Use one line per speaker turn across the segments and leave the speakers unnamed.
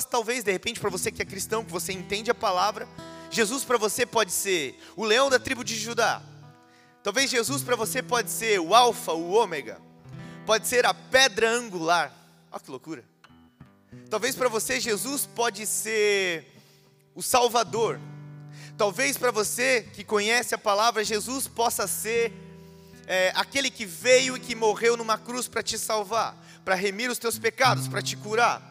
Mas talvez, de repente, para você que é cristão, que você entende a palavra, Jesus para você pode ser o leão da tribo de Judá. Talvez Jesus para você pode ser o alfa, o ômega. Pode ser a pedra angular. Olha que loucura. Talvez para você Jesus pode ser o Salvador. Talvez para você que conhece a palavra, Jesus possa ser é, aquele que veio e que morreu numa cruz para te salvar, para remir os teus pecados, para te curar.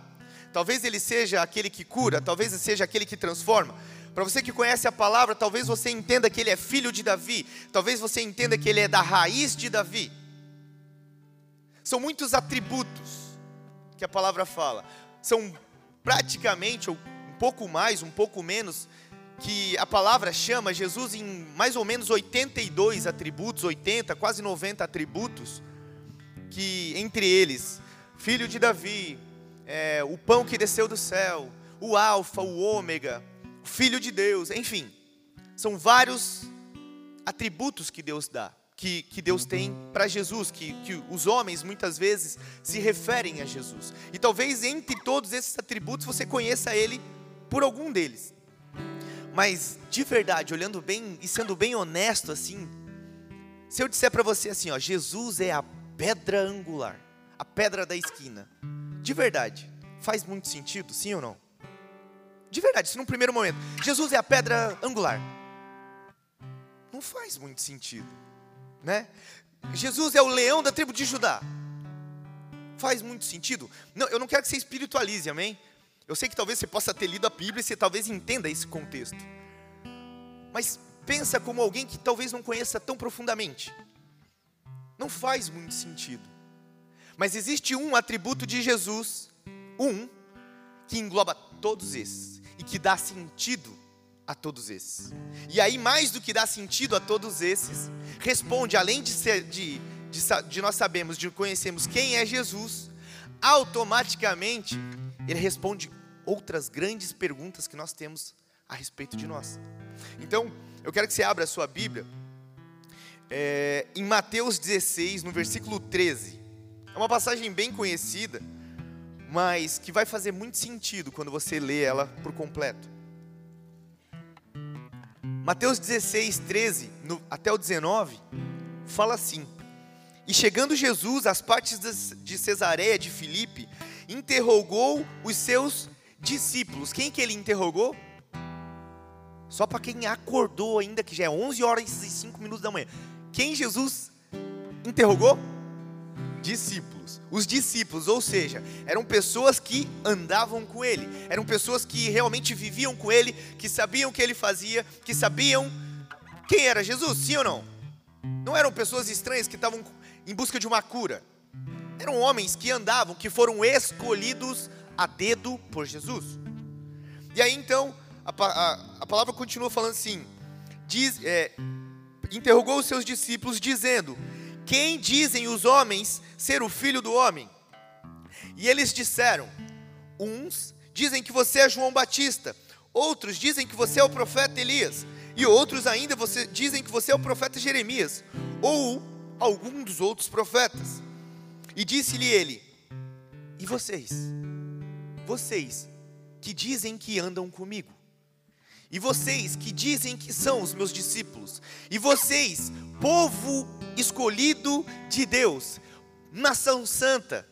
Talvez ele seja aquele que cura, talvez ele seja aquele que transforma. Para você que conhece a palavra, talvez você entenda que ele é filho de Davi, talvez você entenda que ele é da raiz de Davi. São muitos atributos que a palavra fala. São praticamente, ou um pouco mais, um pouco menos, que a palavra chama Jesus em mais ou menos 82 atributos, 80, quase 90 atributos, que entre eles, filho de Davi, é, o pão que desceu do céu, o alfa, o ômega, o filho de Deus, enfim, são vários atributos que Deus dá, que, que Deus tem para Jesus, que, que os homens muitas vezes se referem a Jesus. E talvez entre todos esses atributos você conheça Ele por algum deles. Mas de verdade, olhando bem e sendo bem honesto assim, se eu disser para você assim, ó, Jesus é a pedra angular, a pedra da esquina. De verdade, faz muito sentido, sim ou não? De verdade, isso num primeiro momento. Jesus é a pedra angular. Não faz muito sentido, né? Jesus é o leão da tribo de Judá. Faz muito sentido? Não, eu não quero que você espiritualize, amém? Eu sei que talvez você possa ter lido a Bíblia e você talvez entenda esse contexto. Mas pensa como alguém que talvez não conheça tão profundamente. Não faz muito sentido. Mas existe um atributo de Jesus, um, que engloba todos esses e que dá sentido a todos esses. E aí, mais do que dá sentido a todos esses, responde, além de, ser, de, de, de nós sabemos, de conhecermos quem é Jesus, automaticamente ele responde outras grandes perguntas que nós temos a respeito de nós. Então, eu quero que você abra a sua Bíblia é, em Mateus 16, no versículo 13. É uma passagem bem conhecida, mas que vai fazer muito sentido quando você lê ela por completo. Mateus 16, 13 no, até o 19, fala assim: E chegando Jesus às partes de Cesareia de Filipe, interrogou os seus discípulos. Quem que ele interrogou? Só para quem acordou ainda, que já é 11 horas e 5 minutos da manhã. Quem Jesus interrogou? Discípulos. Os discípulos, ou seja, eram pessoas que andavam com ele, eram pessoas que realmente viviam com ele, que sabiam o que ele fazia, que sabiam quem era Jesus, sim ou não? Não eram pessoas estranhas que estavam em busca de uma cura. Eram homens que andavam, que foram escolhidos a dedo por Jesus. E aí então, a, a, a palavra continua falando assim: diz, é, interrogou os seus discípulos, dizendo: Quem dizem os homens ser o filho do homem? E eles disseram: Uns dizem que você é João Batista, outros dizem que você é o profeta Elias, e outros ainda você, dizem que você é o profeta Jeremias, ou algum dos outros profetas. E disse-lhe ele: E vocês? vocês que dizem que andam comigo, e vocês que dizem que são os meus discípulos, e vocês, povo escolhido de Deus, nação santa,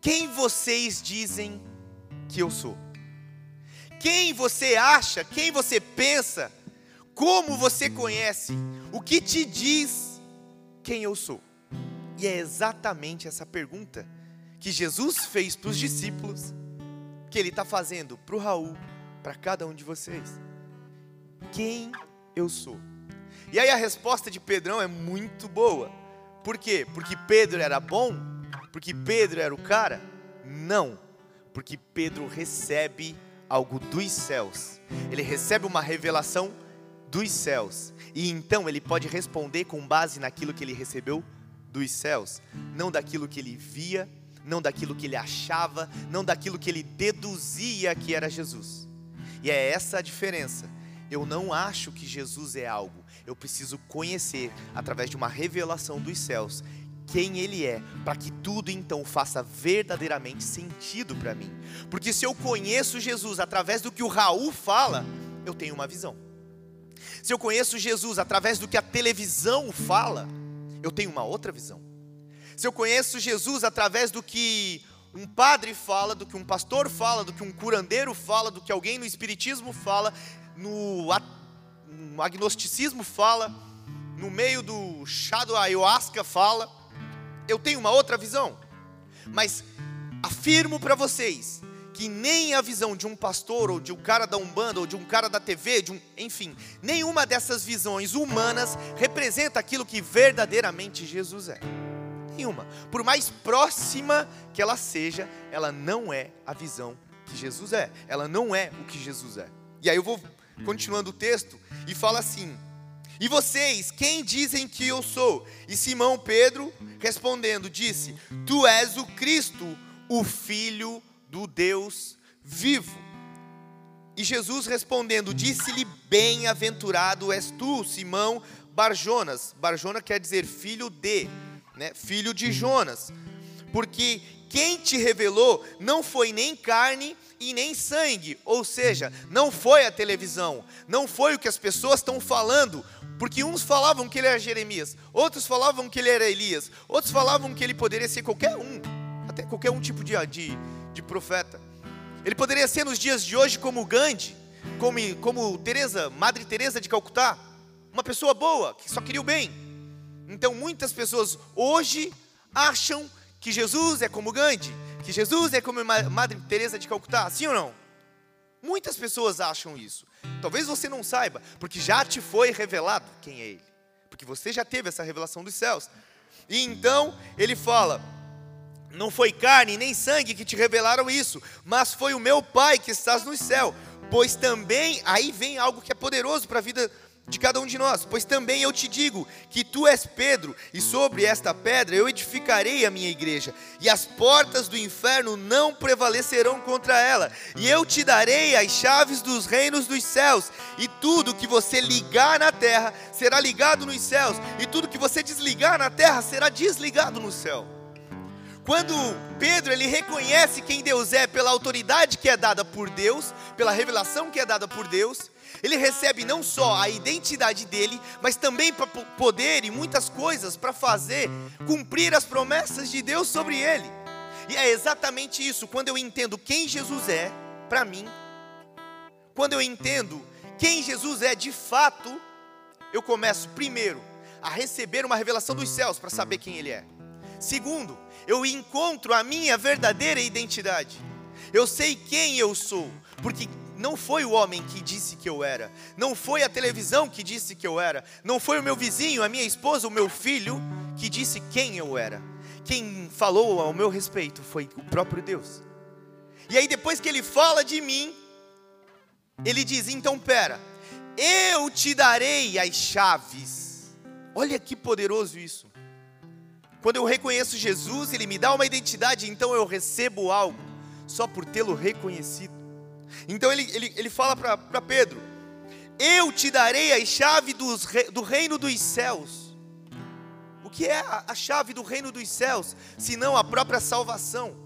quem vocês dizem que eu sou? Quem você acha, quem você pensa, como você conhece, o que te diz quem eu sou? E é exatamente essa pergunta que Jesus fez para os discípulos, que Ele está fazendo para o Raul, para cada um de vocês. Quem eu sou? E aí a resposta de Pedrão é muito boa. Por quê? Porque Pedro era bom? Porque Pedro era o cara? Não. Porque Pedro recebe algo dos céus. Ele recebe uma revelação dos céus. E então ele pode responder com base naquilo que ele recebeu dos céus, não daquilo que ele via não daquilo que ele achava, não daquilo que ele deduzia que era Jesus. E é essa a diferença. Eu não acho que Jesus é algo, eu preciso conhecer através de uma revelação dos céus quem Ele é, para que tudo então faça verdadeiramente sentido para mim. Porque se eu conheço Jesus através do que o Raul fala, eu tenho uma visão. Se eu conheço Jesus através do que a televisão fala, eu tenho uma outra visão. Se eu conheço Jesus através do que um padre fala, do que um pastor fala, do que um curandeiro fala, do que alguém no espiritismo fala, no, no agnosticismo fala, no meio do chá do ayahuasca fala, eu tenho uma outra visão. Mas afirmo para vocês que nem a visão de um pastor ou de um cara da Umbanda ou de um cara da TV, de um, enfim, nenhuma dessas visões humanas representa aquilo que verdadeiramente Jesus é nenhuma. Por mais próxima que ela seja, ela não é a visão que Jesus é. Ela não é o que Jesus é. E aí eu vou continuando o texto e fala assim: E vocês, quem dizem que eu sou? E Simão Pedro, respondendo, disse: Tu és o Cristo, o Filho do Deus vivo. E Jesus respondendo, disse-lhe: Bem-aventurado és tu, Simão Barjonas. Barjona quer dizer filho de né, filho de Jonas. Porque quem te revelou não foi nem carne e nem sangue, ou seja, não foi a televisão, não foi o que as pessoas estão falando, porque uns falavam que ele era Jeremias, outros falavam que ele era Elias, outros falavam que ele poderia ser qualquer um, até qualquer um tipo de, de, de profeta. Ele poderia ser nos dias de hoje como Gandhi, como, como Teresa, Madre Teresa de Calcutá, uma pessoa boa, que só queria o bem. Então muitas pessoas hoje acham que Jesus é como Gandhi, que Jesus é como Madre Teresa de Calcutá, sim ou não? Muitas pessoas acham isso. Talvez você não saiba, porque já te foi revelado quem é ele. Porque você já teve essa revelação dos céus. E então ele fala: Não foi carne nem sangue que te revelaram isso, mas foi o meu Pai que estás no céu. Pois também aí vem algo que é poderoso para a vida de cada um de nós. Pois também eu te digo que tu és Pedro, e sobre esta pedra eu edificarei a minha igreja, e as portas do inferno não prevalecerão contra ela. E eu te darei as chaves dos reinos dos céus, e tudo que você ligar na terra será ligado nos céus, e tudo que você desligar na terra será desligado no céu. Quando Pedro ele reconhece quem Deus é pela autoridade que é dada por Deus, pela revelação que é dada por Deus, ele recebe não só a identidade dele, mas também poder e muitas coisas para fazer cumprir as promessas de Deus sobre ele. E é exatamente isso, quando eu entendo quem Jesus é para mim, quando eu entendo quem Jesus é de fato, eu começo primeiro a receber uma revelação dos céus para saber quem ele é. Segundo, eu encontro a minha verdadeira identidade. Eu sei quem eu sou, porque não foi o homem que disse que eu era, não foi a televisão que disse que eu era, não foi o meu vizinho, a minha esposa, o meu filho que disse quem eu era. Quem falou ao meu respeito foi o próprio Deus. E aí depois que ele fala de mim, ele diz: "Então pera, eu te darei as chaves". Olha que poderoso isso. Quando eu reconheço Jesus, ele me dá uma identidade, então eu recebo algo só por tê-lo reconhecido. Então ele, ele, ele fala para Pedro: Eu te darei a chave dos, do reino dos céus. O que é a, a chave do reino dos céus, senão a própria salvação?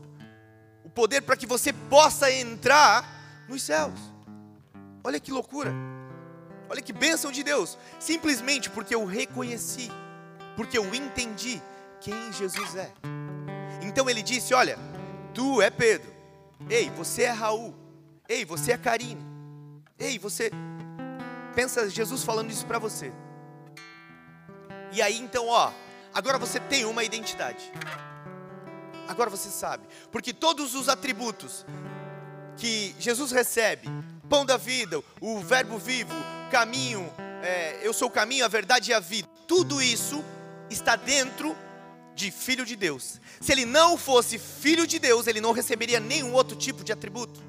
O poder para que você possa entrar nos céus. Olha que loucura. Olha que bênção de Deus. Simplesmente porque eu reconheci, porque eu entendi quem Jesus é. Então ele disse: Olha, tu é Pedro. Ei, você é Raul. Ei, você é Karine. Ei, você. Pensa Jesus falando isso para você. E aí então, ó, agora você tem uma identidade. Agora você sabe. Porque todos os atributos que Jesus recebe, pão da vida, o verbo vivo, caminho, é, eu sou o caminho, a verdade e a vida, tudo isso está dentro de filho de Deus. Se ele não fosse filho de Deus, ele não receberia nenhum outro tipo de atributo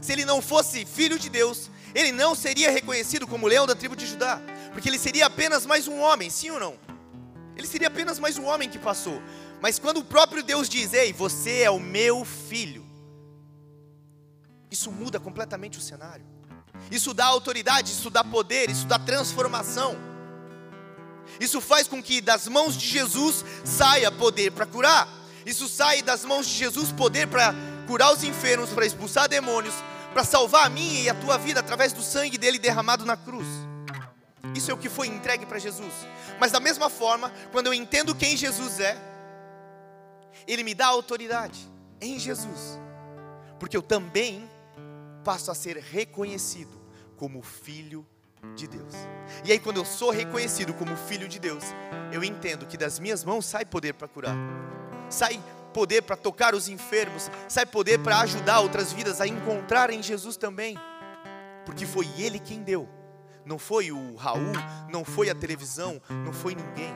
se ele não fosse filho de Deus, ele não seria reconhecido como leão da tribo de Judá, porque ele seria apenas mais um homem, sim ou não? Ele seria apenas mais um homem que passou. Mas quando o próprio Deus diz: Ei, você é o meu filho, isso muda completamente o cenário. Isso dá autoridade, isso dá poder, isso dá transformação. Isso faz com que das mãos de Jesus saia poder para curar. Isso sai das mãos de Jesus poder para curar os enfermos, para expulsar demônios, para salvar a minha e a tua vida através do sangue dele derramado na cruz. Isso é o que foi entregue para Jesus. Mas da mesma forma, quando eu entendo quem Jesus é, ele me dá autoridade em Jesus. Porque eu também passo a ser reconhecido como filho de Deus. E aí, quando eu sou reconhecido como filho de Deus, eu entendo que das minhas mãos sai poder para curar, sai poder para tocar os enfermos, sai poder para ajudar outras vidas a encontrar em Jesus também, porque foi Ele quem deu, não foi o Raul, não foi a televisão, não foi ninguém.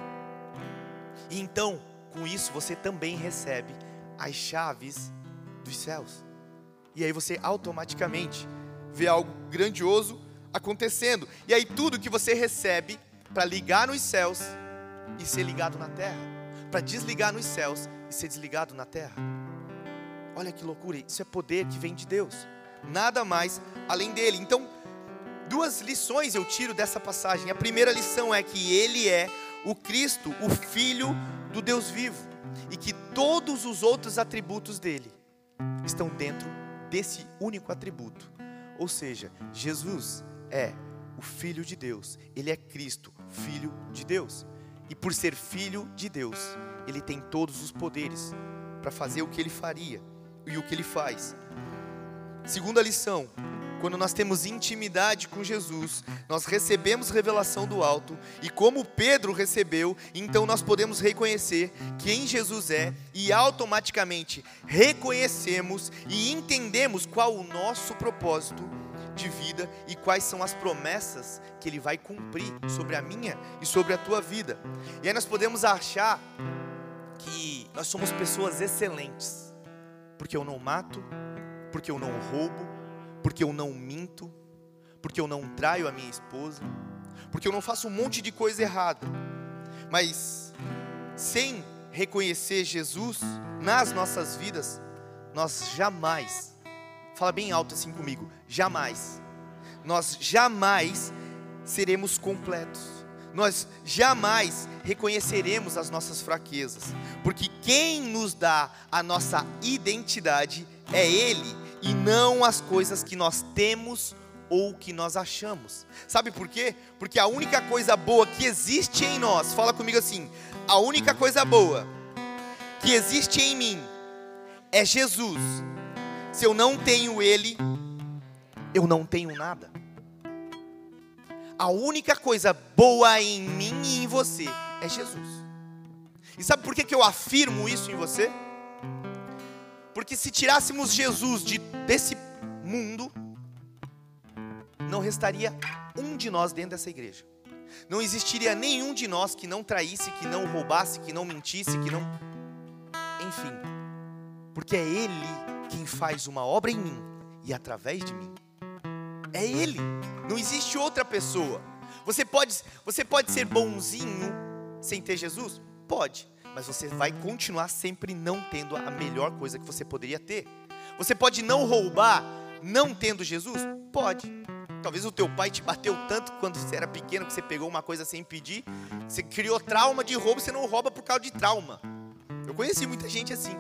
E então, com isso, você também recebe as chaves dos céus. E aí você automaticamente vê algo grandioso acontecendo. E aí tudo que você recebe para ligar nos céus e ser ligado na terra, para desligar nos céus e ser desligado na terra. Olha que loucura, isso é poder que vem de Deus. Nada mais além dele. Então, duas lições eu tiro dessa passagem. A primeira lição é que ele é o Cristo, o filho do Deus vivo, e que todos os outros atributos dele estão dentro desse único atributo. Ou seja, Jesus é o Filho de Deus, ele é Cristo, Filho de Deus. E por ser Filho de Deus, ele tem todos os poderes para fazer o que ele faria e o que ele faz. Segunda lição: quando nós temos intimidade com Jesus, nós recebemos revelação do alto, e como Pedro recebeu, então nós podemos reconhecer quem Jesus é e automaticamente reconhecemos e entendemos qual o nosso propósito de vida e quais são as promessas que Ele vai cumprir sobre a minha e sobre a tua vida. E aí nós podemos achar que nós somos pessoas excelentes, porque eu não mato, porque eu não roubo, porque eu não minto, porque eu não traio a minha esposa, porque eu não faço um monte de coisa errada. Mas sem reconhecer Jesus nas nossas vidas, nós jamais Fala bem alto assim comigo. Jamais. Nós jamais seremos completos. Nós jamais reconheceremos as nossas fraquezas, porque quem nos dá a nossa identidade é Ele e não as coisas que nós temos ou que nós achamos. Sabe por quê? Porque a única coisa boa que existe em nós, fala comigo assim: a única coisa boa que existe em mim é Jesus se eu não tenho Ele, eu não tenho nada. A única coisa boa em mim e em você é Jesus. E sabe por que, que eu afirmo isso em você? Porque se tirássemos Jesus de, desse mundo, não restaria um de nós dentro dessa igreja. Não existiria nenhum de nós que não traísse, que não roubasse, que não mentisse, que não. Enfim. Porque é Ele quem faz uma obra em mim e através de mim. É Ele, não existe outra pessoa. Você pode, você pode ser bonzinho sem ter Jesus? Pode, mas você vai continuar sempre não tendo a melhor coisa que você poderia ter. Você pode não roubar não tendo Jesus? Pode. Talvez o teu pai te bateu tanto quando você era pequeno que você pegou uma coisa sem pedir, você criou trauma de roubo, você não rouba por causa de trauma. Eu conheci muita gente assim.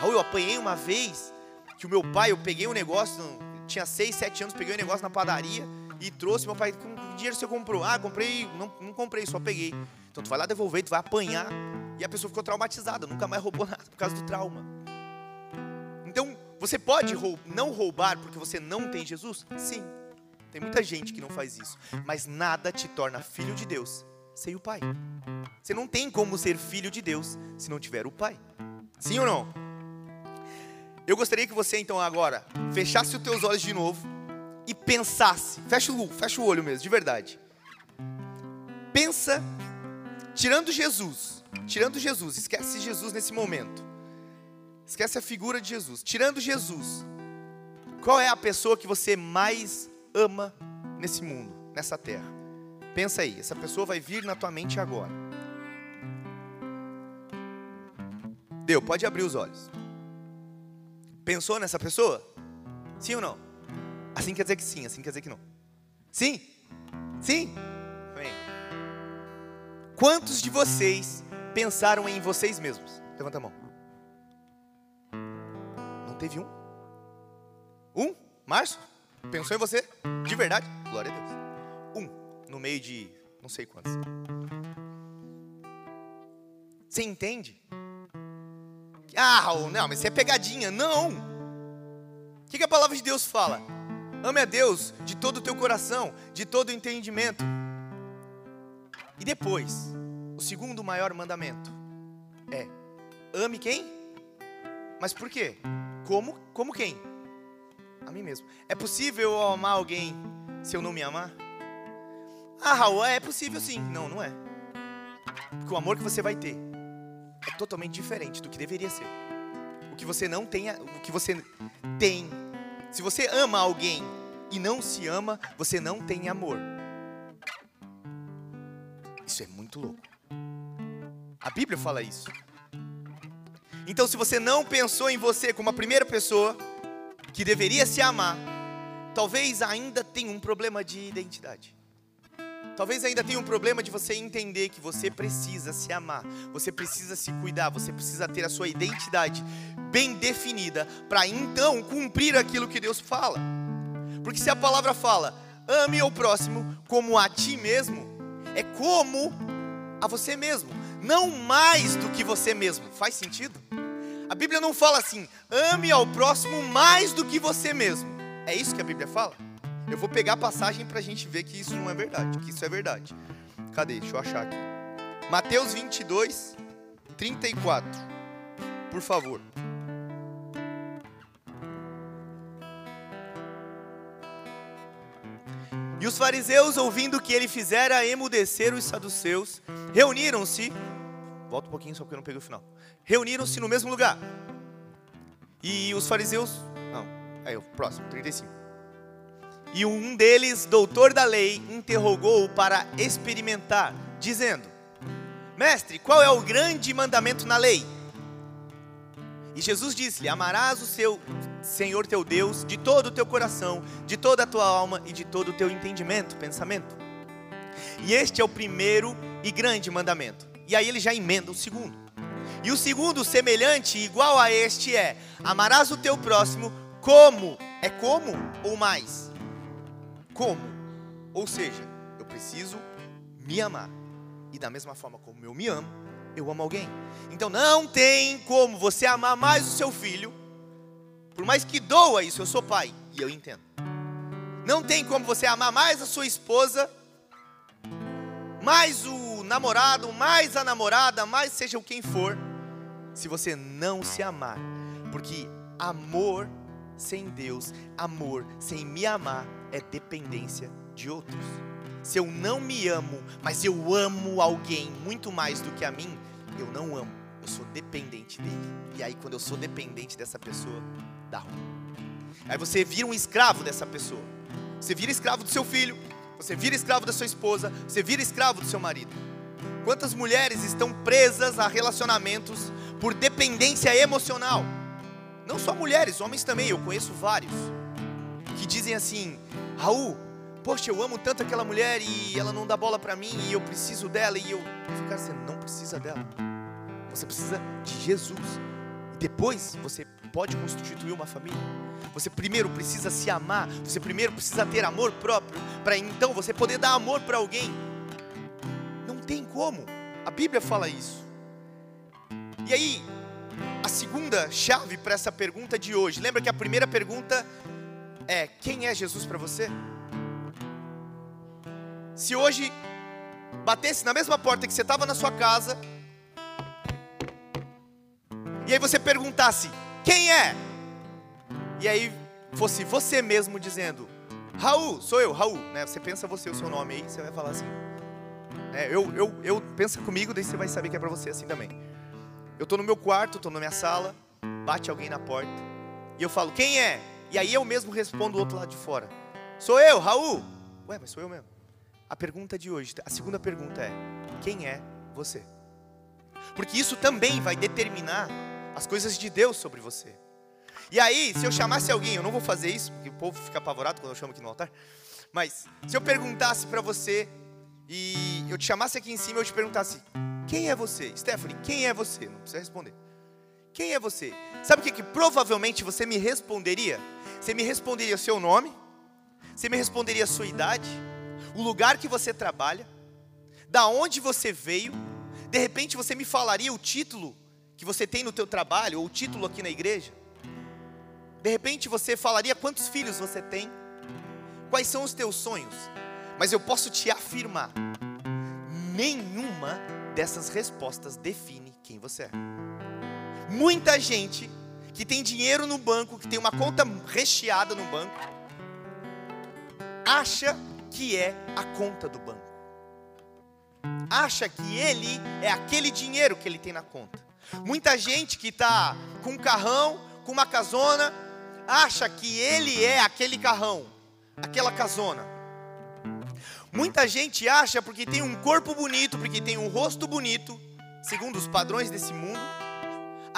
Raul, eu apanhei uma vez que o meu pai, eu peguei um negócio, tinha 6, 7 anos, peguei um negócio na padaria e trouxe. Meu pai, que dinheiro você comprou? Ah, comprei, não, não comprei, só peguei. Então tu vai lá devolver, tu vai apanhar. E a pessoa ficou traumatizada, nunca mais roubou nada por causa do trauma. Então, você pode roub, não roubar porque você não tem Jesus? Sim. Tem muita gente que não faz isso. Mas nada te torna filho de Deus sem o Pai. Você não tem como ser filho de Deus se não tiver o Pai. Sim ou não? Eu gostaria que você então agora fechasse os teus olhos de novo e pensasse. Fecha o, fecha o olho mesmo, de verdade. Pensa, tirando Jesus, tirando Jesus, esquece Jesus nesse momento. Esquece a figura de Jesus. Tirando Jesus, qual é a pessoa que você mais ama nesse mundo, nessa terra? Pensa aí, essa pessoa vai vir na tua mente agora. Deu, pode abrir os olhos. Pensou nessa pessoa? Sim ou não? Assim quer dizer que sim, assim quer dizer que não. Sim? Sim? Amém. Quantos de vocês pensaram em vocês mesmos? Levanta a mão. Não teve um? Um? Márcio? Pensou em você? De verdade? Glória a Deus. Um, no meio de não sei quantos. Você entende? Ah, Raul, não, mas isso é pegadinha. Não! O que, que a palavra de Deus fala? Ame a Deus de todo o teu coração, de todo o entendimento. E depois, o segundo maior mandamento é: ame quem? Mas por quê? Como? Como quem? A mim mesmo. É possível eu amar alguém se eu não me amar? Ah, Raul, é possível sim. Não, não é. Porque o amor que você vai ter é totalmente diferente do que deveria ser. O que você não tem, o que você tem. Se você ama alguém e não se ama, você não tem amor. Isso é muito louco. A Bíblia fala isso. Então, se você não pensou em você como a primeira pessoa que deveria se amar, talvez ainda tenha um problema de identidade. Talvez ainda tenha um problema de você entender que você precisa se amar, você precisa se cuidar, você precisa ter a sua identidade bem definida para então cumprir aquilo que Deus fala. Porque se a palavra fala, ame o próximo como a ti mesmo, é como a você mesmo, não mais do que você mesmo. Faz sentido? A Bíblia não fala assim, ame ao próximo mais do que você mesmo. É isso que a Bíblia fala? Eu vou pegar a passagem para a gente ver que isso não é verdade, que isso é verdade. Cadê? Deixa eu achar aqui. Mateus 22, 34. Por favor. E os fariseus, ouvindo que ele fizera emudecer os saduceus, reuniram-se. Volta um pouquinho só porque eu não peguei o final. Reuniram-se no mesmo lugar. E os fariseus. Não, aí o próximo, 35. E um deles, doutor da lei, interrogou-o para experimentar, dizendo: Mestre, qual é o grande mandamento na lei? E Jesus disse-lhe: Amarás o seu Senhor teu Deus de todo o teu coração, de toda a tua alma e de todo o teu entendimento, pensamento. E este é o primeiro e grande mandamento. E aí ele já emenda o segundo. E o segundo, semelhante, igual a este, é: Amarás o teu próximo como? É como ou mais? Como? Ou seja, eu preciso me amar. E da mesma forma como eu me amo, eu amo alguém. Então não tem como você amar mais o seu filho, por mais que doa isso, eu sou pai, e eu entendo. Não tem como você amar mais a sua esposa, mais o namorado, mais a namorada, mais seja quem for, se você não se amar. Porque amor sem Deus, amor sem me amar, é dependência de outros. Se eu não me amo, mas eu amo alguém muito mais do que a mim, eu não amo, eu sou dependente dele. E aí, quando eu sou dependente dessa pessoa, dá ruim. Aí você vira um escravo dessa pessoa. Você vira escravo do seu filho, você vira escravo da sua esposa, você vira escravo do seu marido. Quantas mulheres estão presas a relacionamentos por dependência emocional? Não só mulheres, homens também, eu conheço vários que dizem assim: Raul, poxa, eu amo tanto aquela mulher e ela não dá bola para mim e eu preciso dela. E eu, cara, você não precisa dela. Você precisa de Jesus. E depois você pode constituir uma família. Você primeiro precisa se amar. Você primeiro precisa ter amor próprio. Para então você poder dar amor para alguém. Não tem como. A Bíblia fala isso. E aí, a segunda chave para essa pergunta de hoje. Lembra que a primeira pergunta é: quem é Jesus para você? Se hoje batesse na mesma porta que você estava na sua casa, e aí você perguntasse: quem é? E aí fosse você mesmo dizendo: Raul, sou eu, Raul, né? Você pensa você o seu nome aí, você vai falar assim. É, eu, eu, eu pensa comigo, daí você vai saber que é para você assim também. Eu estou no meu quarto, estou na minha sala, bate alguém na porta e eu falo: quem é? E aí eu mesmo respondo do outro lado de fora. Sou eu, Raul. Ué, mas sou eu mesmo. A pergunta de hoje, a segunda pergunta é: quem é você? Porque isso também vai determinar as coisas de Deus sobre você. E aí, se eu chamasse alguém, eu não vou fazer isso, porque o povo fica apavorado quando eu chamo aqui no altar. Mas se eu perguntasse para você, e eu te chamasse aqui em cima eu te perguntasse: quem é você? Stephanie, quem é você? Não precisa responder. Quem é você? Sabe o que, que provavelmente você me responderia? Você me responderia o seu nome, você me responderia sua idade, o lugar que você trabalha, da onde você veio, de repente você me falaria o título que você tem no teu trabalho, ou o título aqui na igreja. De repente você falaria quantos filhos você tem, quais são os teus sonhos. Mas eu posso te afirmar, nenhuma dessas respostas define quem você é. Muita gente que tem dinheiro no banco, que tem uma conta recheada no banco, acha que é a conta do banco. Acha que ele é aquele dinheiro que ele tem na conta. Muita gente que está com um carrão, com uma casona, acha que ele é aquele carrão, aquela casona. Muita gente acha porque tem um corpo bonito, porque tem um rosto bonito, segundo os padrões desse mundo,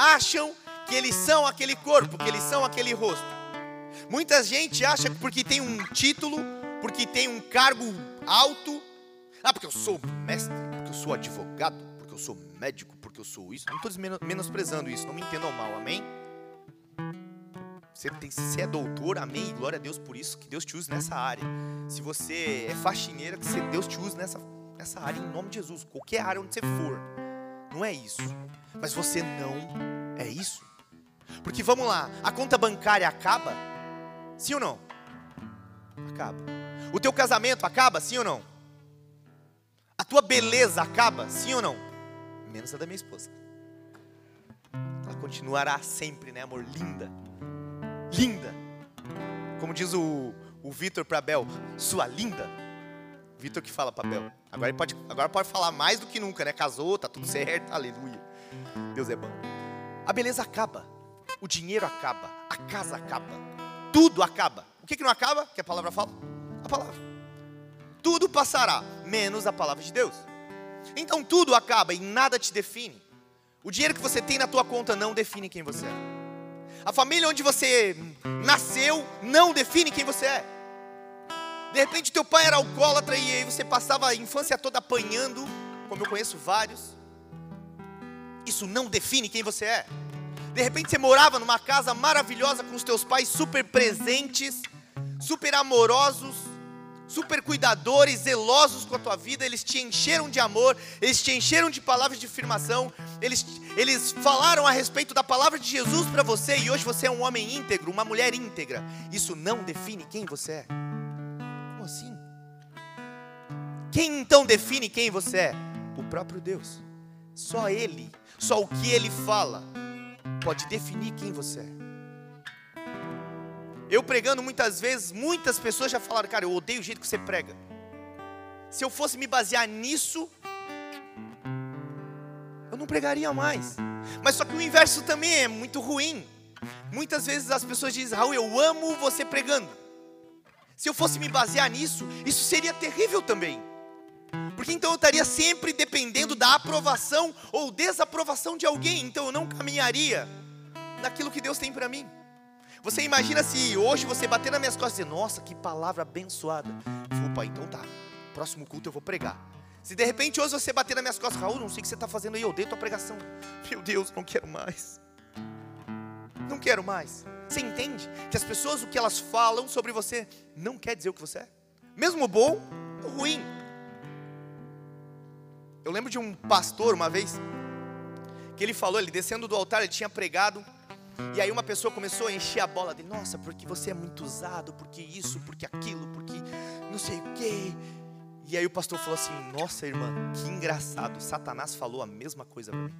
acham que eles são aquele corpo, que eles são aquele rosto. Muita gente acha que porque tem um título, porque tem um cargo alto, ah, porque eu sou mestre, porque eu sou advogado, porque eu sou médico, porque eu sou isso. Não estou menosprezando isso, não me entendam mal, amém? Você, tem, você é doutor, amém, glória a Deus por isso, que Deus te use nessa área. Se você é faxineira, que Deus te use nessa, nessa área, em nome de Jesus, qualquer área onde você for. Não é isso. Mas você não é isso. Porque vamos lá, a conta bancária acaba? Sim ou não? Acaba. O teu casamento acaba? Sim ou não? A tua beleza acaba? Sim ou não? Menos a da minha esposa. Ela continuará sempre, né, amor? Linda. Linda. Como diz o, o Vitor para Bel, sua linda. Vitor que fala para Bel. Agora pode, agora pode falar mais do que nunca, né? Casou, tá tudo certo, aleluia. Deus é bom. A beleza acaba, o dinheiro acaba, a casa acaba, tudo acaba. O que, que não acaba? Que a palavra fala? A palavra. Tudo passará, menos a palavra de Deus. Então tudo acaba e nada te define. O dinheiro que você tem na tua conta não define quem você é. A família onde você nasceu não define quem você é. De repente teu pai era alcoólatra e aí você passava a infância toda apanhando, como eu conheço vários. Isso não define quem você é. De repente você morava numa casa maravilhosa com os teus pais super presentes, super amorosos, super cuidadores, zelosos com a tua vida, eles te encheram de amor, eles te encheram de palavras de afirmação, eles, eles falaram a respeito da palavra de Jesus para você e hoje você é um homem íntegro, uma mulher íntegra. Isso não define quem você é. Como assim? Quem então define quem você é? O próprio Deus. Só Ele, só o que Ele fala, pode definir quem você é. Eu pregando muitas vezes, muitas pessoas já falaram, cara, eu odeio o jeito que você prega. Se eu fosse me basear nisso, eu não pregaria mais. Mas só que o inverso também é muito ruim. Muitas vezes as pessoas dizem, Raul, eu amo você pregando. Se eu fosse me basear nisso, isso seria terrível também. Porque então eu estaria sempre dependendo da aprovação ou desaprovação de alguém. Então eu não caminharia naquilo que Deus tem para mim. Você imagina se hoje você bater nas minhas costas e dizer, nossa, que palavra abençoada. Opa, então tá. Próximo culto eu vou pregar. Se de repente hoje você bater nas minhas costas, Raul, não sei o que você está fazendo aí, eu odeio tua pregação. Meu Deus, não quero mais. Não quero mais. Você entende que as pessoas, o que elas falam sobre você, não quer dizer o que você é? Mesmo bom ou ruim. Eu lembro de um pastor uma vez, que ele falou, ele descendo do altar, ele tinha pregado e aí uma pessoa começou a encher a bola dele, nossa, porque você é muito usado, porque isso, porque aquilo, porque não sei o quê. E aí o pastor falou assim: Nossa, irmã, que engraçado, Satanás falou a mesma coisa para mim.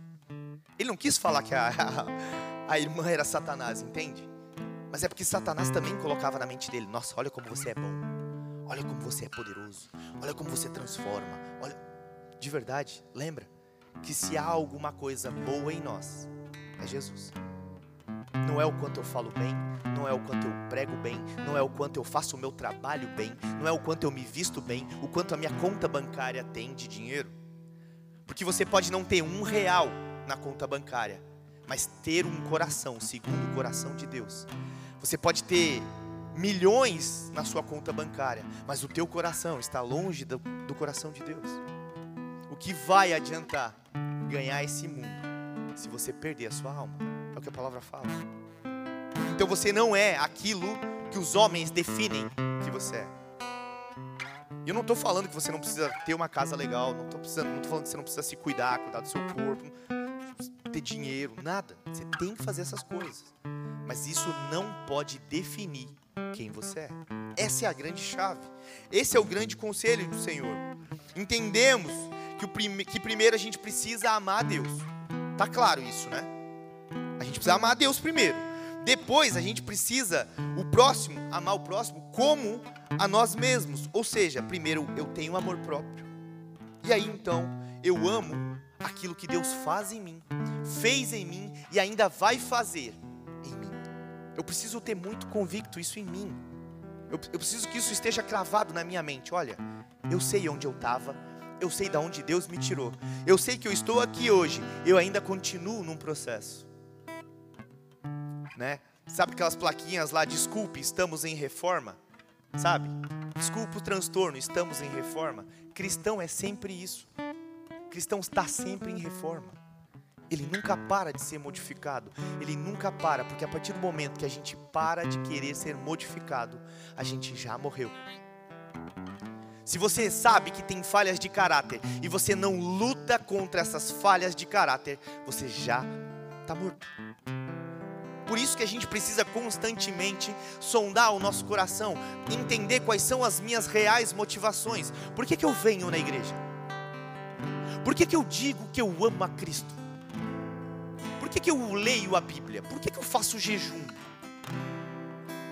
Ele não quis falar que a, a, a, irmã era Satanás, entende? Mas é porque Satanás também colocava na mente dele: Nossa, olha como você é bom, olha como você é poderoso, olha como você transforma. Olha, de verdade, lembra que se há alguma coisa boa em nós, é Jesus. Não é o quanto eu falo bem, não é o quanto eu prego bem, não é o quanto eu faço o meu trabalho bem, não é o quanto eu me visto bem, o quanto a minha conta bancária tem de dinheiro. Porque você pode não ter um real na conta bancária, mas ter um coração segundo o coração de Deus. Você pode ter milhões na sua conta bancária, mas o teu coração está longe do, do coração de Deus. O que vai adiantar ganhar esse mundo se você perder a sua alma? É o que a palavra fala. Então você não é aquilo que os homens definem que você é. Eu não estou falando que você não precisa ter uma casa legal, não estou falando que você não precisa se cuidar, cuidar do seu corpo, ter dinheiro, nada. Você tem que fazer essas coisas. Mas isso não pode definir quem você é. Essa é a grande chave. Esse é o grande conselho do Senhor. Entendemos que, prime que primeiro a gente precisa amar a Deus. Tá claro isso, né? A gente precisa amar a Deus primeiro. Depois a gente precisa o próximo, amar o próximo como a nós mesmos. Ou seja, primeiro eu tenho amor próprio. E aí então eu amo aquilo que Deus faz em mim, fez em mim e ainda vai fazer. Eu preciso ter muito convicto isso em mim. Eu, eu preciso que isso esteja cravado na minha mente. Olha, eu sei onde eu estava, eu sei de onde Deus me tirou. Eu sei que eu estou aqui hoje, eu ainda continuo num processo. Né? Sabe aquelas plaquinhas lá, desculpe, estamos em reforma? Sabe? Desculpe o transtorno, estamos em reforma. Cristão é sempre isso cristão está sempre em reforma. Ele nunca para de ser modificado. Ele nunca para, porque a partir do momento que a gente para de querer ser modificado, a gente já morreu. Se você sabe que tem falhas de caráter e você não luta contra essas falhas de caráter, você já está morto. Por isso que a gente precisa constantemente sondar o nosso coração, entender quais são as minhas reais motivações. Por que, que eu venho na igreja? Por que, que eu digo que eu amo a Cristo? Que, que eu leio a Bíblia? Por que, que eu faço jejum?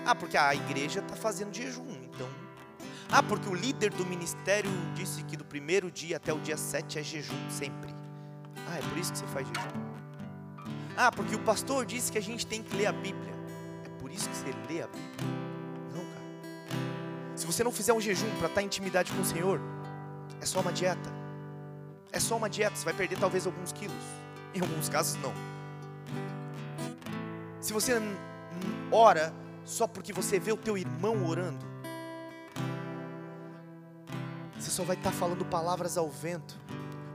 Ah, porque a igreja está fazendo jejum, então. Ah, porque o líder do ministério disse que do primeiro dia até o dia 7 é jejum sempre. Ah, é por isso que você faz jejum. Ah, porque o pastor disse que a gente tem que ler a Bíblia. É por isso que você lê a Bíblia. Não, cara. Se você não fizer um jejum para estar tá em intimidade com o Senhor, é só uma dieta. É só uma dieta, você vai perder talvez alguns quilos. Em alguns casos, não. Se você ora só porque você vê o teu irmão orando, você só vai estar falando palavras ao vento,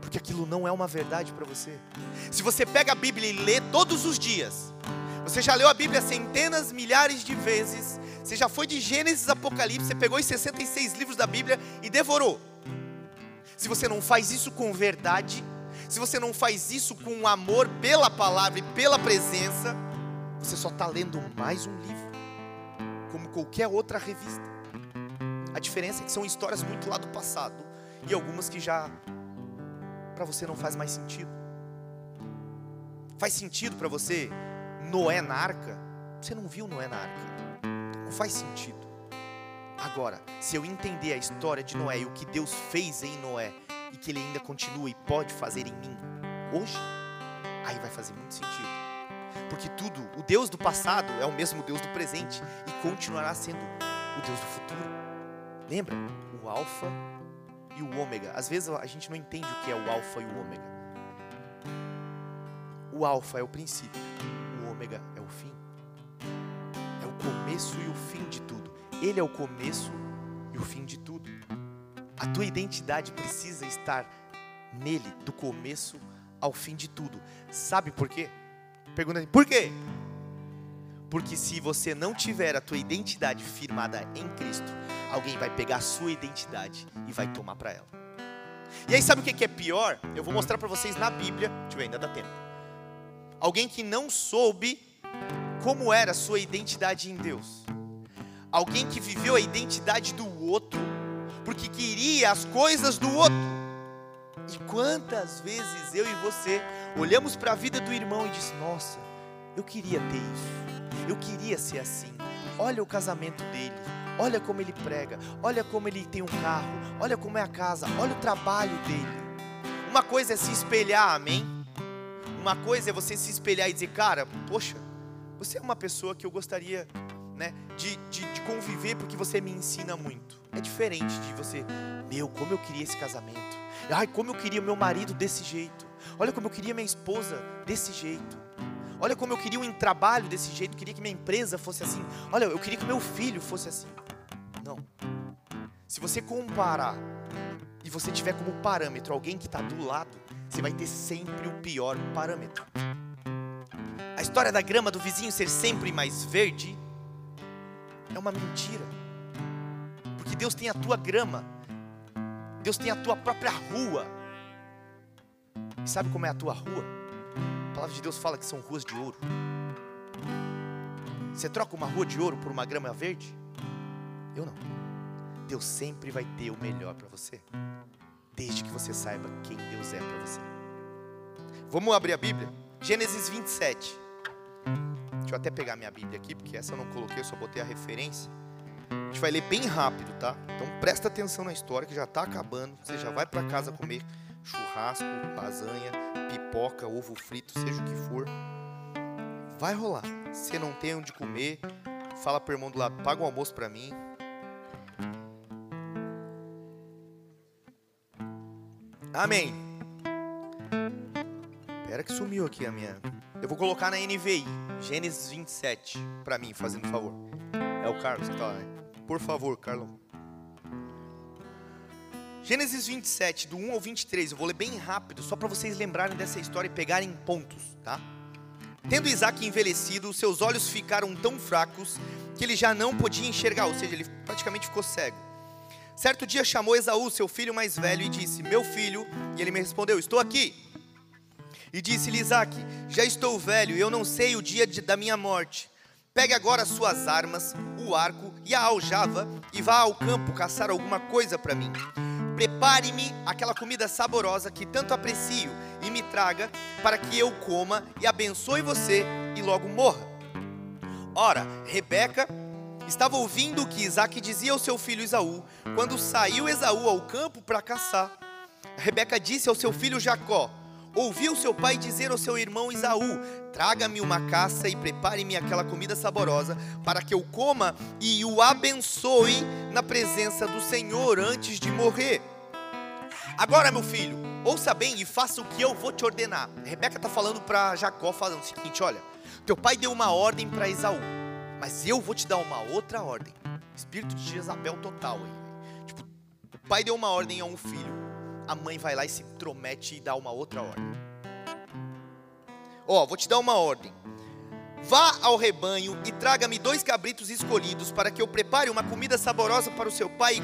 porque aquilo não é uma verdade para você. Se você pega a Bíblia e lê todos os dias, você já leu a Bíblia centenas, milhares de vezes, você já foi de Gênesis a Apocalipse, você pegou os 66 livros da Bíblia e devorou se você não faz isso com verdade, se você não faz isso com amor pela palavra e pela presença, você só está lendo mais um livro, como qualquer outra revista. A diferença é que são histórias muito lá do passado e algumas que já para você não faz mais sentido. Faz sentido para você Noé na arca? Você não viu Noé na arca. Não faz sentido. Agora, se eu entender a história de Noé e o que Deus fez em Noé e que Ele ainda continua e pode fazer em mim hoje, aí vai fazer muito sentido. Porque tudo, o Deus do passado é o mesmo Deus do presente e continuará sendo o Deus do futuro. Lembra? O Alfa e o Ômega. Às vezes a gente não entende o que é o Alfa e o Ômega. O Alfa é o princípio, o Ômega é o fim. É o começo e o fim de tudo. Ele é o começo e o fim de tudo. A tua identidade precisa estar nele, do começo ao fim de tudo. Sabe por quê? Pergunta por quê? Porque se você não tiver a tua identidade firmada em Cristo, alguém vai pegar a sua identidade e vai tomar para ela. E aí sabe o que é pior? Eu vou mostrar para vocês na Bíblia, deixa eu ver, ainda dá tempo. Alguém que não soube como era a sua identidade em Deus alguém que viveu a identidade do outro, porque queria as coisas do outro. E quantas vezes eu e você olhamos para a vida do irmão e diz: Nossa, eu queria ter isso, eu queria ser assim. Olha o casamento dele, olha como ele prega, olha como ele tem um carro, olha como é a casa, olha o trabalho dele. Uma coisa é se espelhar, amém? Uma coisa é você se espelhar e dizer: Cara, poxa, você é uma pessoa que eu gostaria né, de, de, de conviver porque você me ensina muito. É diferente de você, meu, como eu queria esse casamento. Ai, como eu queria meu marido desse jeito. Olha como eu queria minha esposa desse jeito. Olha como eu queria um trabalho desse jeito, queria que minha empresa fosse assim. Olha, eu queria que meu filho fosse assim. Não. Se você comparar e você tiver como parâmetro alguém que está do lado, você vai ter sempre o pior parâmetro. A história da grama do vizinho ser sempre mais verde é uma mentira. Porque Deus tem a tua grama, Deus tem a tua própria rua. Sabe como é a tua rua? A palavra de Deus fala que são ruas de ouro. Você troca uma rua de ouro por uma grama verde? Eu não. Deus sempre vai ter o melhor para você, desde que você saiba quem Deus é para você. Vamos abrir a Bíblia? Gênesis 27. Deixa eu até pegar minha Bíblia aqui, porque essa eu não coloquei, eu só botei a referência. A gente vai ler bem rápido, tá? Então presta atenção na história que já está acabando. Você já vai para casa comer churrasco, lasanha, pipoca, ovo frito, seja o que for. Vai rolar. Se não tem onde comer, fala pro irmão do lado, paga o almoço para mim. Amém. Pera que sumiu aqui a minha. Eu vou colocar na NVI, Gênesis 27, para mim, fazendo favor. É o Carlos que tá lá, né? Por favor, Carlão. Gênesis 27, do 1 ao 23, eu vou ler bem rápido, só para vocês lembrarem dessa história e pegarem pontos, tá? Tendo Isaac envelhecido, seus olhos ficaram tão fracos que ele já não podia enxergar, ou seja, ele praticamente ficou cego. Certo dia chamou Esaú, seu filho mais velho, e disse: Meu filho, e ele me respondeu: Estou aqui. E disse-lhe Isaac: Já estou velho, e eu não sei o dia de, da minha morte. Pegue agora suas armas, o arco e a aljava, e vá ao campo caçar alguma coisa para mim. Prepare-me aquela comida saborosa que tanto aprecio e me traga para que eu coma e abençoe você e logo morra. Ora, Rebeca estava ouvindo o que Isaac dizia ao seu filho Esaú, quando saiu Esaú ao campo para caçar. Rebeca disse ao seu filho Jacó: Ouviu seu pai dizer ao seu irmão Esaú: Traga-me uma caça e prepare-me aquela comida saborosa, para que eu coma e o abençoe na presença do Senhor antes de morrer. Agora, meu filho, ouça bem e faça o que eu vou te ordenar. Rebeca está falando para Jacó, falando o seguinte: olha, teu pai deu uma ordem para Esaú, mas eu vou te dar uma outra ordem. Espírito de Jezabel total aí. Tipo, o pai deu uma ordem a um filho, a mãe vai lá e se intromete e dá uma outra ordem. Ó, oh, vou te dar uma ordem. Vá ao rebanho e traga-me dois cabritos escolhidos para que eu prepare uma comida saborosa para o seu pai,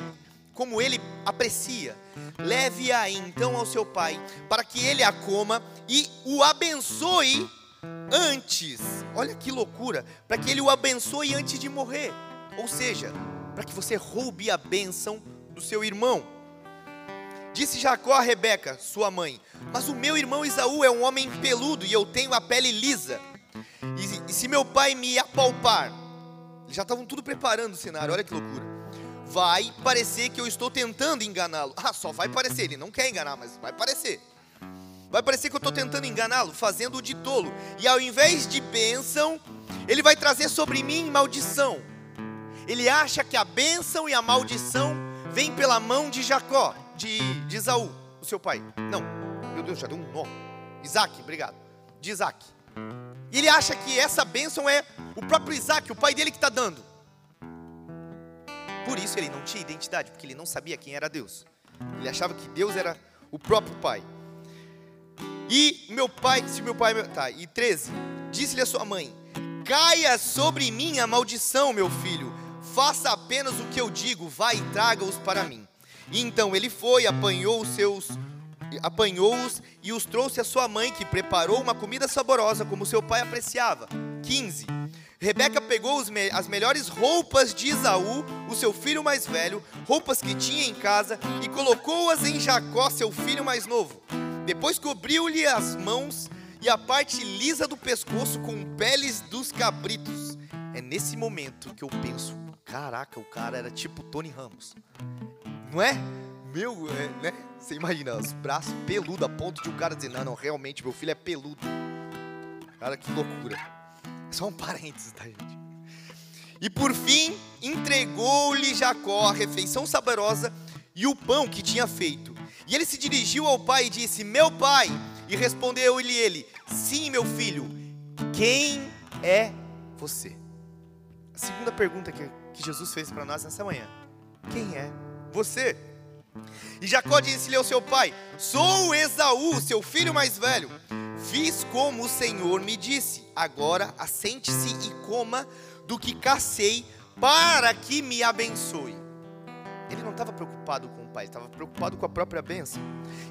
como ele aprecia. Leve-a então ao seu pai, para que ele a coma e o abençoe antes. Olha que loucura! Para que ele o abençoe antes de morrer. Ou seja, para que você roube a bênção do seu irmão. Disse Jacó a Rebeca, sua mãe: Mas o meu irmão Isaú é um homem peludo e eu tenho a pele lisa. E, e se meu pai me apalpar, eles já estavam tudo preparando o cenário, olha que loucura. Vai parecer que eu estou tentando enganá-lo. Ah, só vai parecer, ele não quer enganar, mas vai parecer. Vai parecer que eu estou tentando enganá-lo, fazendo-o de tolo. E ao invés de bênção, ele vai trazer sobre mim maldição. Ele acha que a bênção e a maldição vêm pela mão de Jacó de, de Isaú, o seu pai. Não, meu Deus, já deu um nó. Isaac, obrigado. De Isaac. E ele acha que essa bênção é o próprio Isaac, o pai dele que está dando. Por isso ele não tinha identidade, porque ele não sabia quem era Deus. Ele achava que Deus era o próprio pai. E meu pai, se meu pai. Tá, e 13. Disse-lhe a sua mãe: Caia sobre mim a maldição, meu filho. Faça apenas o que eu digo, vá e traga-os para mim. E então ele foi, apanhou os seus apanhou-os e os trouxe à sua mãe, que preparou uma comida saborosa, como seu pai apreciava. 15. Rebeca pegou me as melhores roupas de Isaú, o seu filho mais velho, roupas que tinha em casa, e colocou-as em Jacó, seu filho mais novo. Depois cobriu-lhe as mãos e a parte lisa do pescoço com peles dos cabritos. É nesse momento que eu penso: caraca, o cara era tipo Tony Ramos. Não é? Meu, é, né? Você imagina, os braços peludos a ponto de um cara dizer: Não, não, realmente, meu filho é peludo. Cara, que loucura. Só um parênteses, tá, gente? E por fim, entregou-lhe Jacó a refeição saborosa e o pão que tinha feito. E ele se dirigiu ao pai e disse: Meu pai. E respondeu-lhe ele: Sim, meu filho, Quem é você? A segunda pergunta que, que Jesus fez para nós nessa manhã: Quem é você? E Jacó disse-lhe ao seu pai: Sou Esaú, seu filho mais velho. Fiz como o Senhor me disse. Agora assente-se e coma do que cacei, para que me abençoe. Ele não estava preocupado com o pai, estava preocupado com a própria bênção.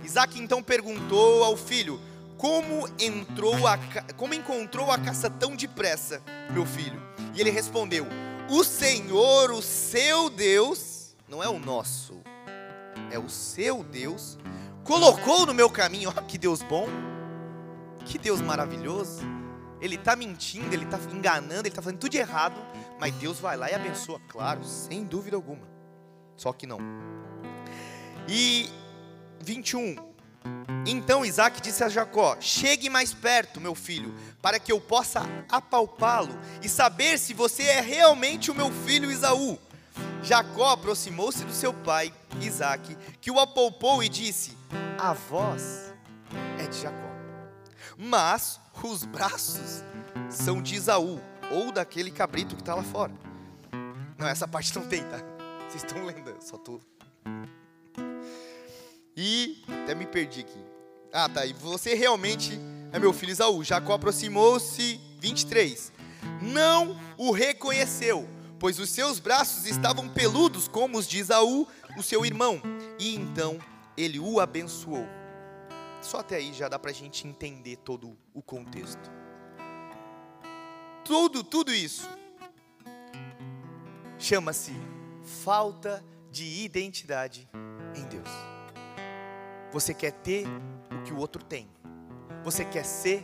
Isaac então perguntou ao filho: Como entrou a, como encontrou a caça tão depressa, meu filho? E ele respondeu: O Senhor, o seu Deus, não é o nosso, é o seu Deus, colocou no meu caminho. Que Deus bom, que Deus maravilhoso. Ele está mentindo, ele está enganando, ele está fazendo tudo de errado, mas Deus vai lá e abençoa, claro, sem dúvida alguma. Só que não. E 21. Então Isaac disse a Jacó: Chegue mais perto, meu filho, para que eu possa apalpá-lo e saber se você é realmente o meu filho Isaú. Jacó aproximou-se do seu pai, Isaque, que o apalpou e disse: A voz é de Jacó, mas os braços são de Isaú, ou daquele cabrito que está lá fora. Não, essa parte não tem, tá? Vocês estão lendo, só tô. E até me perdi aqui. Ah, tá. E você realmente é meu filho Isaú. Jacó aproximou-se, 23. Não o reconheceu pois os seus braços estavam peludos como os de Isaú, o seu irmão. E então ele o abençoou. Só até aí já dá para a gente entender todo o contexto. Tudo, tudo isso chama-se falta de identidade em Deus. Você quer ter o que o outro tem. Você quer ser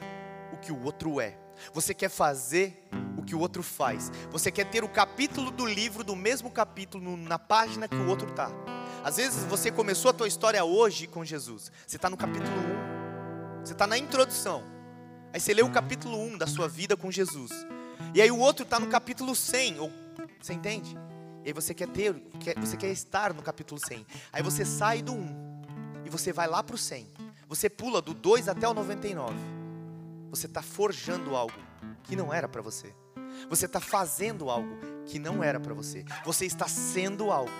o que o outro é. Você quer fazer o que o outro faz. Você quer ter o capítulo do livro do mesmo capítulo na página que o outro está. Às vezes você começou a tua história hoje com Jesus. Você está no capítulo 1. Você está na introdução. Aí você lê o capítulo 1 da sua vida com Jesus. E aí o outro está no capítulo 100. Ou, você entende? E aí você quer ter, quer, você quer estar no capítulo 100. Aí você sai do 1 e você vai lá para o 100. Você pula do 2 até o 99 você está forjando algo que não era para você. Você está fazendo algo que não era para você. Você está sendo algo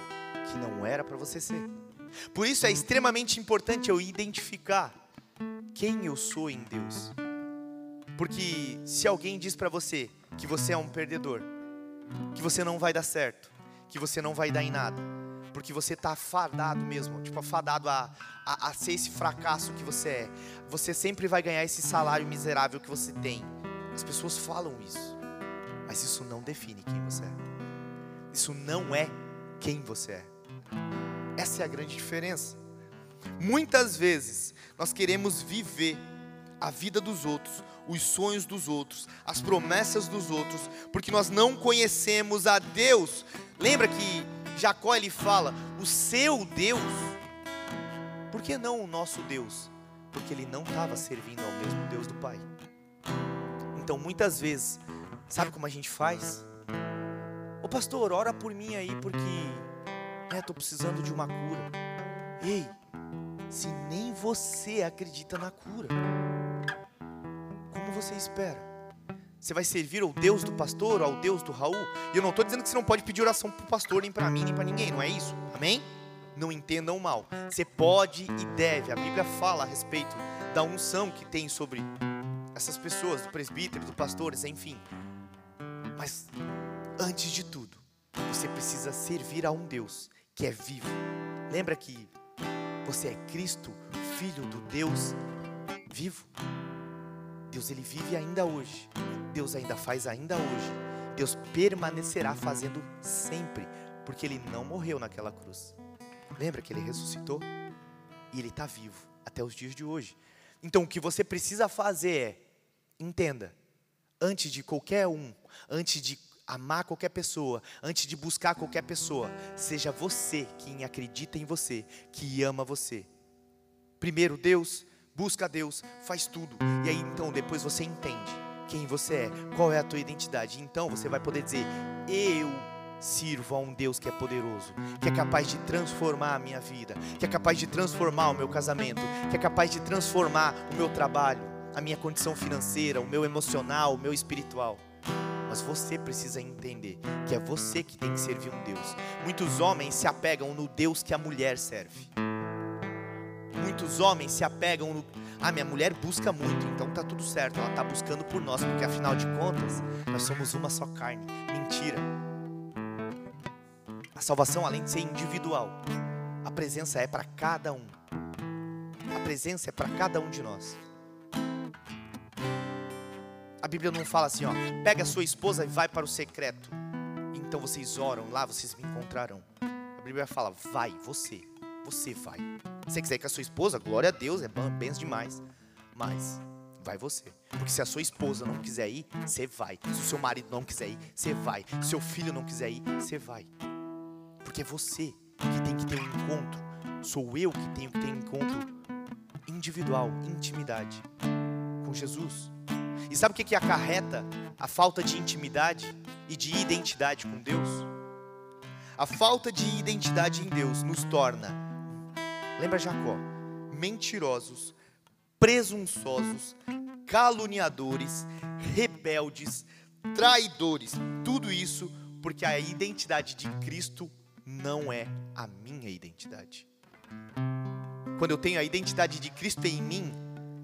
que não era para você ser. Por isso é extremamente importante eu identificar quem eu sou em Deus. Porque se alguém diz para você que você é um perdedor, que você não vai dar certo, que você não vai dar em nada, porque você está afadado mesmo, tipo, afadado a, a, a ser esse fracasso que você é. Você sempre vai ganhar esse salário miserável que você tem. As pessoas falam isso, mas isso não define quem você é. Isso não é quem você é. Essa é a grande diferença. Muitas vezes nós queremos viver a vida dos outros, os sonhos dos outros, as promessas dos outros, porque nós não conhecemos a Deus. Lembra que Jacó ele fala: o seu Deus. Por que não o nosso Deus? Porque ele não estava servindo ao mesmo Deus do Pai. Então muitas vezes, sabe como a gente faz? Ô pastor, ora por mim aí porque estou né, precisando de uma cura. Ei, se nem você acredita na cura, como você espera? Você vai servir ao Deus do pastor, ao Deus do Raul? E eu não estou dizendo que você não pode pedir oração para o pastor, nem para mim, nem para ninguém, não é isso? Amém? Não entendam mal. Você pode e deve. A Bíblia fala a respeito da unção que tem sobre essas pessoas, do presbítero, do pastores, enfim. Mas antes de tudo, você precisa servir a um Deus que é vivo. Lembra que você é Cristo, filho do Deus vivo? Deus ele vive ainda hoje. Deus ainda faz ainda hoje. Deus permanecerá fazendo sempre, porque ele não morreu naquela cruz. Lembra que ele ressuscitou? E ele está vivo até os dias de hoje. Então o que você precisa fazer é, entenda, antes de qualquer um, antes de amar qualquer pessoa, antes de buscar qualquer pessoa, seja você quem acredita em você, que ama você. Primeiro Deus, busca Deus, faz tudo. E aí então depois você entende quem você é, qual é a tua identidade. Então você vai poder dizer: Eu sirvo a um Deus que é poderoso, que é capaz de transformar a minha vida, que é capaz de transformar o meu casamento, que é capaz de transformar o meu trabalho. a minha condição financeira, o meu emocional, o meu espiritual. Mas você precisa entender que é você que tem que servir um Deus. Muitos homens se apegam no Deus que a mulher serve. Muitos homens se apegam no. Ah, minha mulher busca muito, então tá tudo certo. Ela tá buscando por nós, porque afinal de contas, nós somos uma só carne. Mentira. A salvação, além de ser individual, a presença é para cada um. A presença é para cada um de nós. A Bíblia não fala assim, ó, pega a sua esposa e vai para o secreto. Então vocês oram lá, vocês me encontrarão. A Bíblia fala, vai, você, você vai. Se você quiser ir com a sua esposa, glória a Deus, é bem demais. Mas vai você. Porque se a sua esposa não quiser ir, você vai. Se o seu marido não quiser ir, você vai. Se o seu filho não quiser ir, você vai. Porque é você que tem que ter um encontro. Sou eu que tenho que ter um encontro individual, intimidade com Jesus. E sabe o que, que acarreta a falta de intimidade e de identidade com Deus? A falta de identidade em Deus nos torna, lembra Jacó, mentirosos, presunçosos, caluniadores, rebeldes, traidores. Tudo isso porque a identidade de Cristo não é a minha identidade. Quando eu tenho a identidade de Cristo em mim,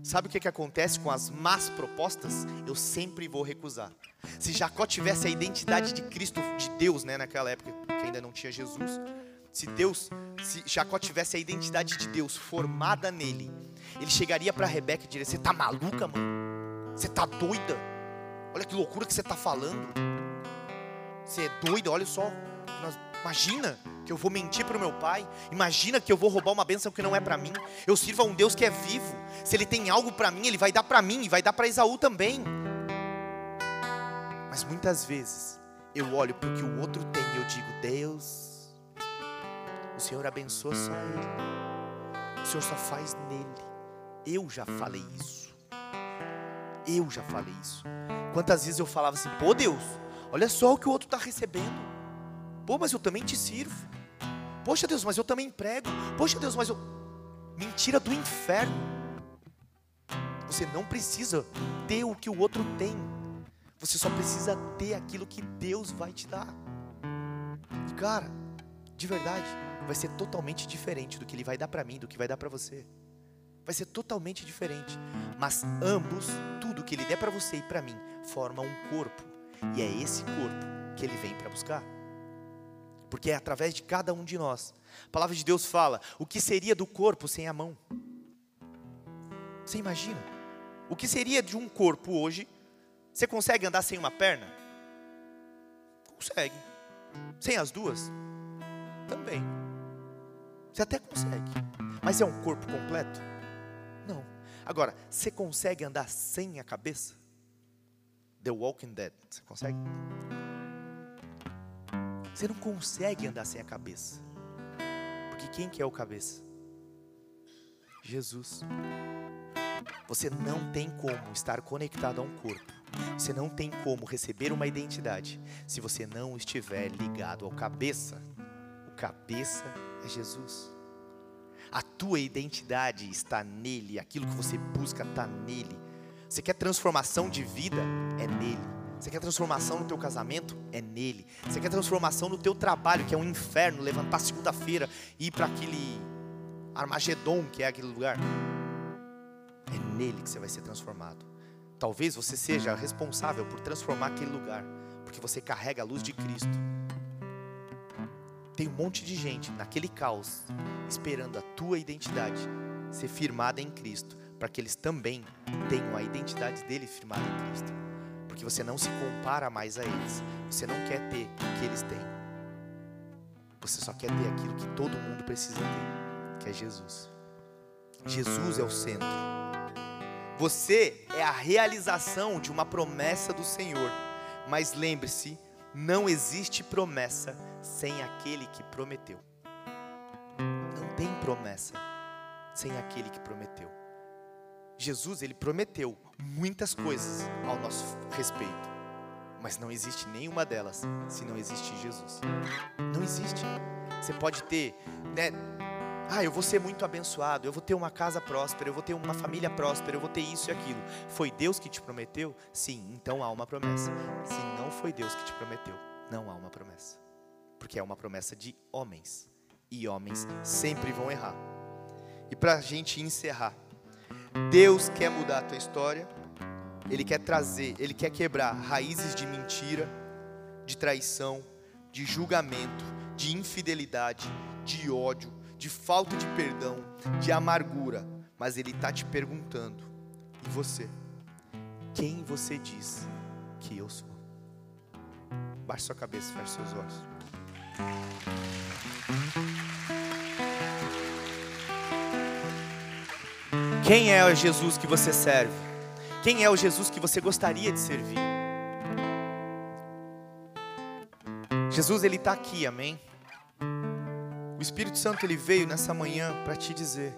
sabe o que, que acontece com as más propostas? Eu sempre vou recusar. Se Jacó tivesse a identidade de Cristo, de Deus, né, naquela época que ainda não tinha Jesus, se Deus, se Jacó tivesse a identidade de Deus formada nele, ele chegaria para Rebeca e diria: Você tá maluca, mano? Você tá doida? Olha que loucura que você tá falando. Você é doida, olha só. Imagina que eu vou mentir para o meu pai. Imagina que eu vou roubar uma bênção que não é para mim. Eu sirvo a um Deus que é vivo. Se ele tem algo para mim, ele vai dar para mim e vai dar para Esaú também. Mas muitas vezes eu olho para o que o outro tem e eu digo: Deus, o Senhor abençoa só ele. O Senhor só faz nele. Eu já falei isso. Eu já falei isso. Quantas vezes eu falava assim: Pô, Deus, olha só o que o outro está recebendo. Pô, mas eu também te sirvo. Poxa Deus, mas eu também prego. Poxa Deus, mas eu. Mentira do inferno. Você não precisa ter o que o outro tem. Você só precisa ter aquilo que Deus vai te dar. Cara, de verdade, vai ser totalmente diferente do que Ele vai dar para mim, do que vai dar para você. Vai ser totalmente diferente. Mas ambos, tudo que Ele der para você e para mim, forma um corpo. E é esse corpo que Ele vem para buscar porque é através de cada um de nós. A palavra de Deus fala: o que seria do corpo sem a mão? Você imagina? O que seria de um corpo hoje? Você consegue andar sem uma perna? Consegue. Sem as duas? Também. Você até consegue. Mas é um corpo completo? Não. Agora, você consegue andar sem a cabeça? The Walking Dead. Você consegue? Você não consegue andar sem a cabeça. Porque quem que é o cabeça? Jesus. Você não tem como estar conectado a um corpo. Você não tem como receber uma identidade se você não estiver ligado ao cabeça. O cabeça é Jesus. A tua identidade está nele, aquilo que você busca está nele. Você quer transformação de vida? É nele. Você quer transformação no teu casamento? É nele. Você quer transformação no teu trabalho, que é um inferno, levantar segunda-feira e ir para aquele Armagedon, que é aquele lugar? É nele que você vai ser transformado. Talvez você seja responsável por transformar aquele lugar, porque você carrega a luz de Cristo. Tem um monte de gente naquele caos esperando a tua identidade ser firmada em Cristo, para que eles também tenham a identidade dele firmada em Cristo porque você não se compara mais a eles. Você não quer ter o que eles têm. Você só quer ter aquilo que todo mundo precisa ter, que é Jesus. Jesus é o centro. Você é a realização de uma promessa do Senhor. Mas lembre-se, não existe promessa sem aquele que prometeu. Não tem promessa sem aquele que prometeu. Jesus, ele prometeu muitas coisas ao nosso respeito, mas não existe nenhuma delas se não existe Jesus. Não existe. Você pode ter, né? Ah, eu vou ser muito abençoado, eu vou ter uma casa próspera, eu vou ter uma família próspera, eu vou ter isso e aquilo. Foi Deus que te prometeu? Sim, então há uma promessa. Se não foi Deus que te prometeu, não há uma promessa. Porque é uma promessa de homens. E homens sempre vão errar. E para a gente encerrar, Deus quer mudar a tua história, Ele quer trazer, Ele quer quebrar raízes de mentira, de traição, de julgamento, de infidelidade, de ódio de falta de perdão, de amargura, mas Ele está te perguntando: e você? Quem você diz que eu sou? Baixe sua cabeça, feche seus olhos. Quem é o Jesus que você serve? Quem é o Jesus que você gostaria de servir? Jesus, Ele está aqui, amém? O Espírito Santo ele veio nessa manhã para te dizer,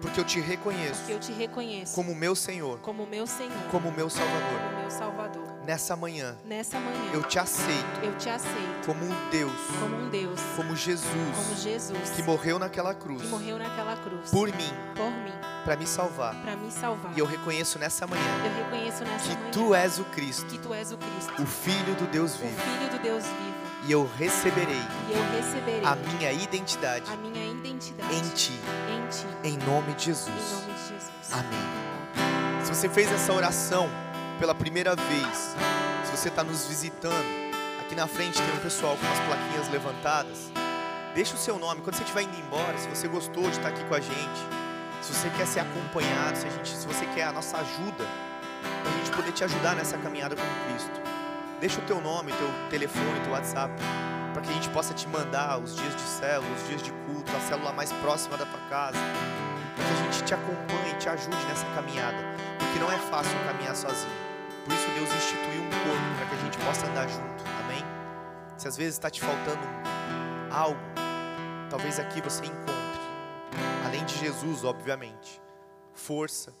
porque eu te reconheço,
eu te reconheço
como meu Senhor,
como meu Senhor,
como meu Salvador,
como meu Salvador.
Nessa manhã,
nessa manhã,
eu te aceito,
eu te aceito
como um Deus,
como um Deus,
como Jesus,
como Jesus,
que morreu naquela cruz,
que morreu naquela cruz,
por mim,
por mim,
para me salvar,
para me salvar.
E eu reconheço nessa manhã,
eu reconheço nessa
que
manhã,
tu és o Cristo,
que tu és o Cristo,
o Filho do Deus vivo,
o Filho do Deus vivo
e eu receberei,
e eu receberei
a minha identidade,
a minha identidade
em ti,
em ti,
em nome de Jesus.
Em nome de Jesus.
Amém. Se você fez essa oração pela primeira vez, se você está nos visitando, aqui na frente tem um pessoal com as plaquinhas levantadas. Deixa o seu nome quando você estiver indo embora. Se você gostou de estar aqui com a gente, se você quer ser acompanhado, se, a gente, se você quer a nossa ajuda, para a gente poder te ajudar nessa caminhada com Cristo. Deixa o teu nome, teu telefone, teu WhatsApp, para que a gente possa te mandar os dias de célula, os dias de culto, a célula mais próxima da tua casa, para que a gente te acompanhe, te ajude nessa caminhada, porque não é fácil caminhar sozinho. Por isso Deus instituiu um corpo para que a gente possa andar junto. Amém? Se às vezes está te faltando algo, talvez aqui você encontre, além de Jesus, obviamente, força,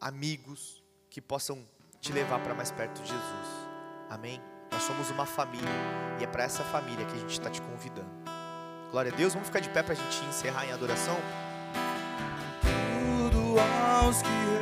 amigos que possam te levar para mais perto de Jesus. Amém? Nós somos uma família e é para essa família que a gente está te convidando. Glória a Deus, vamos ficar de pé para a gente encerrar em adoração? Tudo aos que